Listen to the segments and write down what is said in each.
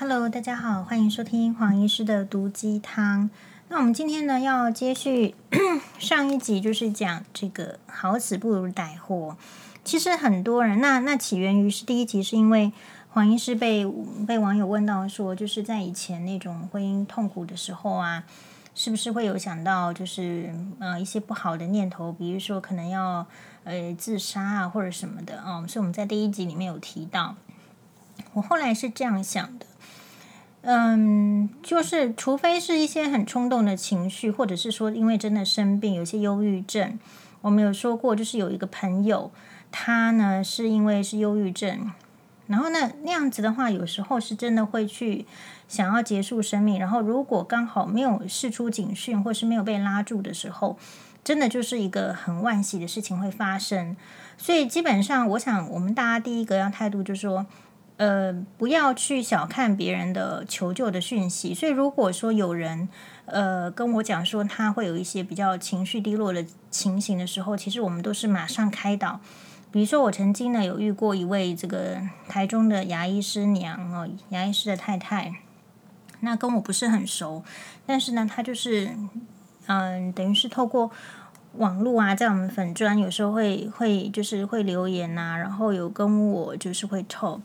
Hello，大家好，欢迎收听黄医师的毒鸡汤。那我们今天呢，要接续 上一集，就是讲这个好死不如歹活。其实很多人，那那起源于是第一集，是因为黄医师被被网友问到说，就是在以前那种婚姻痛苦的时候啊，是不是会有想到就是呃一些不好的念头，比如说可能要呃自杀啊或者什么的啊、哦？所以我们在第一集里面有提到，我后来是这样想的。嗯，就是除非是一些很冲动的情绪，或者是说因为真的生病，有些忧郁症。我们有说过，就是有一个朋友，他呢是因为是忧郁症，然后呢那样子的话，有时候是真的会去想要结束生命。然后如果刚好没有事出警讯，或是没有被拉住的时候，真的就是一个很万喜的事情会发生。所以基本上，我想我们大家第一个要态度就是说。呃，不要去小看别人的求救的讯息。所以，如果说有人呃跟我讲说他会有一些比较情绪低落的情形的时候，其实我们都是马上开导。比如说，我曾经呢有遇过一位这个台中的牙医师娘哦，牙医师的太太，那跟我不是很熟，但是呢，他就是嗯、等于是透过网络啊，在我们粉专有时候会会就是会留言呐、然后有跟我就是会 talk。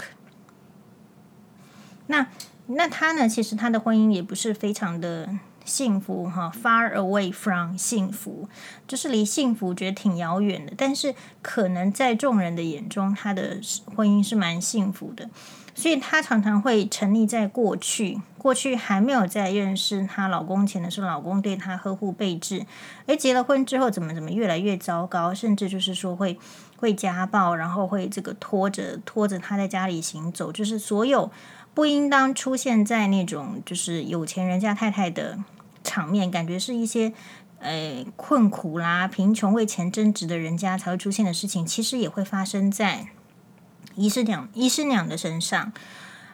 那那他呢？其实他的婚姻也不是非常的幸福哈，far away from 幸福，就是离幸福觉得挺遥远的。但是可能在众人的眼中，他的婚姻是蛮幸福的。所以她常常会沉溺在过去，过去还没有在认识她老公前的时候，老公对她呵护备至。而结了婚之后，怎么怎么越来越糟糕，甚至就是说会会家暴，然后会这个拖着拖着她在家里行走，就是所有。不应当出现在那种就是有钱人家太太的场面，感觉是一些呃困苦啦、贫穷为钱争执的人家才会出现的事情，其实也会发生在医师娘、医师娘的身上。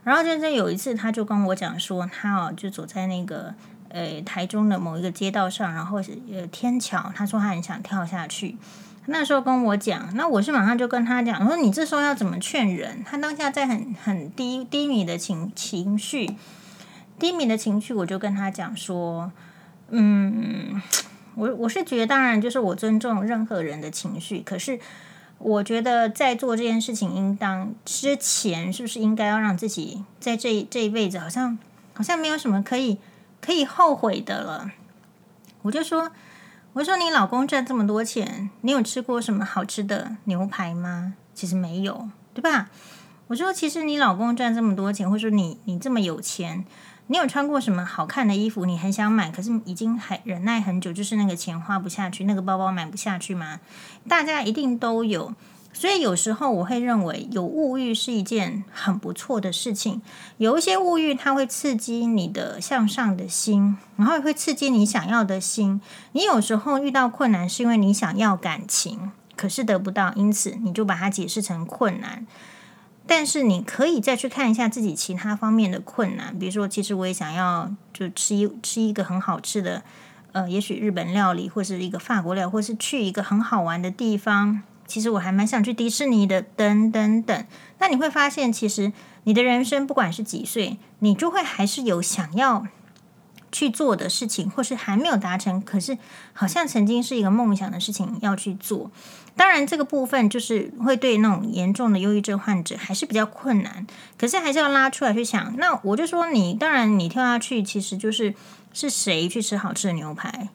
然后真正有一次，他就跟我讲说，他哦就走在那个呃台中的某一个街道上，然后呃天桥，他说他很想跳下去。那时候跟我讲，那我是马上就跟他讲，我说你这时候要怎么劝人？他当下在很很低低迷的情情绪，低迷的情绪，我就跟他讲说，嗯，我我是觉得，当然就是我尊重任何人的情绪，可是我觉得在做这件事情，应当之前是不是应该要让自己在这这一辈子，好像好像没有什么可以可以后悔的了。我就说。我说：“你老公赚这么多钱，你有吃过什么好吃的牛排吗？其实没有，对吧？”我说：“其实你老公赚这么多钱，或者说你你这么有钱，你有穿过什么好看的衣服？你很想买，可是已经还忍耐很久，就是那个钱花不下去，那个包包买不下去吗？大家一定都有。”所以有时候我会认为有物欲是一件很不错的事情。有一些物欲，它会刺激你的向上的心，然后也会刺激你想要的心。你有时候遇到困难，是因为你想要感情，可是得不到，因此你就把它解释成困难。但是你可以再去看一下自己其他方面的困难，比如说，其实我也想要就吃一吃一个很好吃的，呃，也许日本料理，或是一个法国料，或是去一个很好玩的地方。其实我还蛮想去迪士尼的，等等等。那你会发现，其实你的人生不管是几岁，你就会还是有想要去做的事情，或是还没有达成，可是好像曾经是一个梦想的事情要去做。当然，这个部分就是会对那种严重的忧郁症患者还是比较困难。可是还是要拉出来去想。那我就说你，当然你跳下去，其实就是是谁去吃好吃的牛排？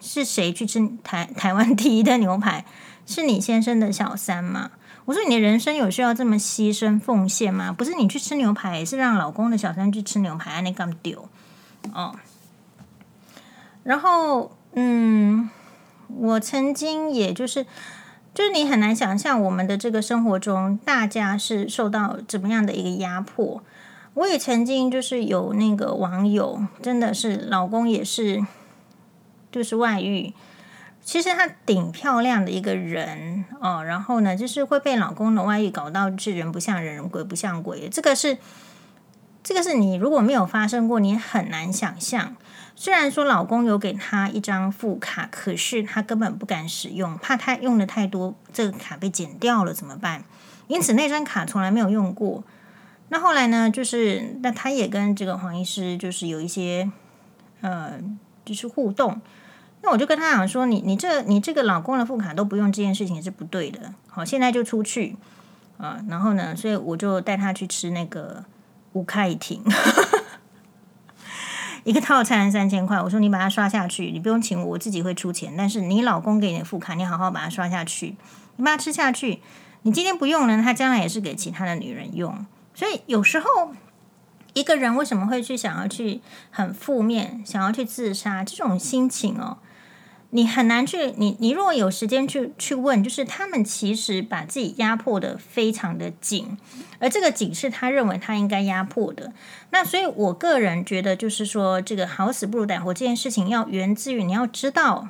是谁去吃台台湾第一的牛排？是你先生的小三吗？我说你的人生有需要这么牺牲奉献吗？不是你去吃牛排，是让老公的小三去吃牛排，那干丢哦。然后，嗯，我曾经也就是，就是你很难想象我们的这个生活中，大家是受到怎么样的一个压迫。我也曾经就是有那个网友，真的是老公也是，就是外遇。其实她挺漂亮的一个人哦，然后呢，就是会被老公的外遇搞到是人不像人，鬼不像鬼。这个是，这个是你如果没有发生过，你很难想象。虽然说老公有给她一张副卡，可是她根本不敢使用，怕她用的太多，这个卡被剪掉了怎么办？因此那张卡从来没有用过。那后来呢，就是那他也跟这个黄医师就是有一些呃，就是互动。那我就跟他讲说，你你这你这个老公的副卡都不用，这件事情是不对的。好，现在就出去啊，然后呢，所以我就带他去吃那个吴开一停，一个套餐三千块。我说你把它刷下去，你不用请我，我自己会出钱。但是你老公给你的副卡，你好好把它刷下去，你把它吃下去。你今天不用了，他将来也是给其他的女人用。所以有时候一个人为什么会去想要去很负面，想要去自杀这种心情哦？你很难去，你你如果有时间去去问，就是他们其实把自己压迫得非常的紧，而这个紧是他认为他应该压迫的。那所以我个人觉得，就是说这个好死不如歹活这件事情，要源自于你要知道，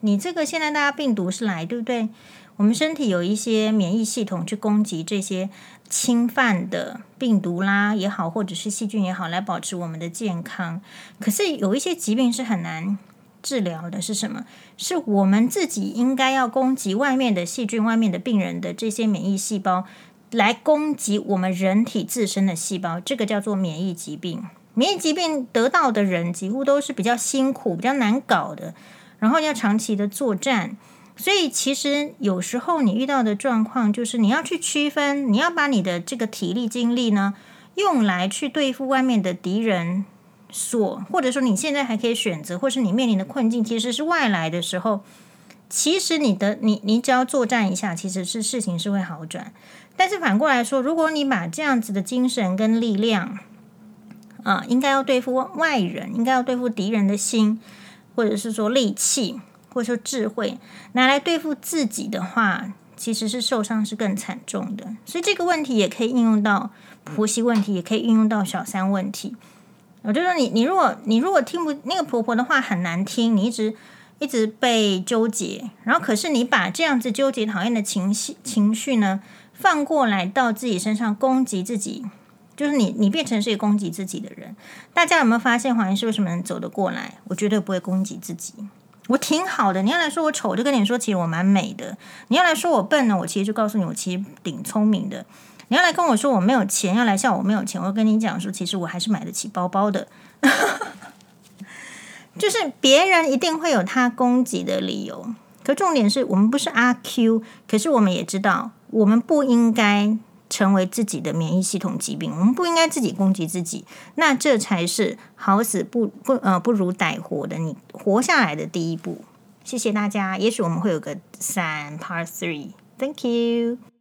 你这个现在大家病毒是来，对不对？我们身体有一些免疫系统去攻击这些侵犯的病毒啦也好，或者是细菌也好，来保持我们的健康。可是有一些疾病是很难。治疗的是什么？是我们自己应该要攻击外面的细菌、外面的病人的这些免疫细胞，来攻击我们人体自身的细胞。这个叫做免疫疾病。免疫疾病得到的人几乎都是比较辛苦、比较难搞的，然后要长期的作战。所以其实有时候你遇到的状况，就是你要去区分，你要把你的这个体力、精力呢，用来去对付外面的敌人。所，或者说你现在还可以选择，或是你面临的困境其实是外来的时候，其实你的你你只要作战一下，其实是事情是会好转。但是反过来说，如果你把这样子的精神跟力量，啊，应该要对付外人，应该要对付敌人的心，或者是说力气，或者说智慧，拿来对付自己的话，其实是受伤是更惨重的。所以这个问题也可以应用到婆媳问题，也可以应用到小三问题。我就说你，你如果你如果听不那个婆婆的话很难听，你一直一直被纠结，然后可是你把这样子纠结、讨厌的情绪情绪呢放过来到自己身上攻击自己，就是你你变成是一个攻击自己的人。大家有没有发现黄医师为什么能走得过来？我绝对不会攻击自己，我挺好的。你要来说我丑，我就跟你说其实我蛮美的；你要来说我笨呢，我其实就告诉你我其实挺聪明的。你要来跟我说我没有钱，要来笑我没有钱，我跟你讲说，其实我还是买得起包包的。就是别人一定会有他攻击的理由，可重点是我们不是阿 Q，可是我们也知道，我们不应该成为自己的免疫系统疾病，我们不应该自己攻击自己，那这才是好死不不呃不如歹活的，你活下来的第一步。谢谢大家，也许我们会有个三 Part Three，Thank you。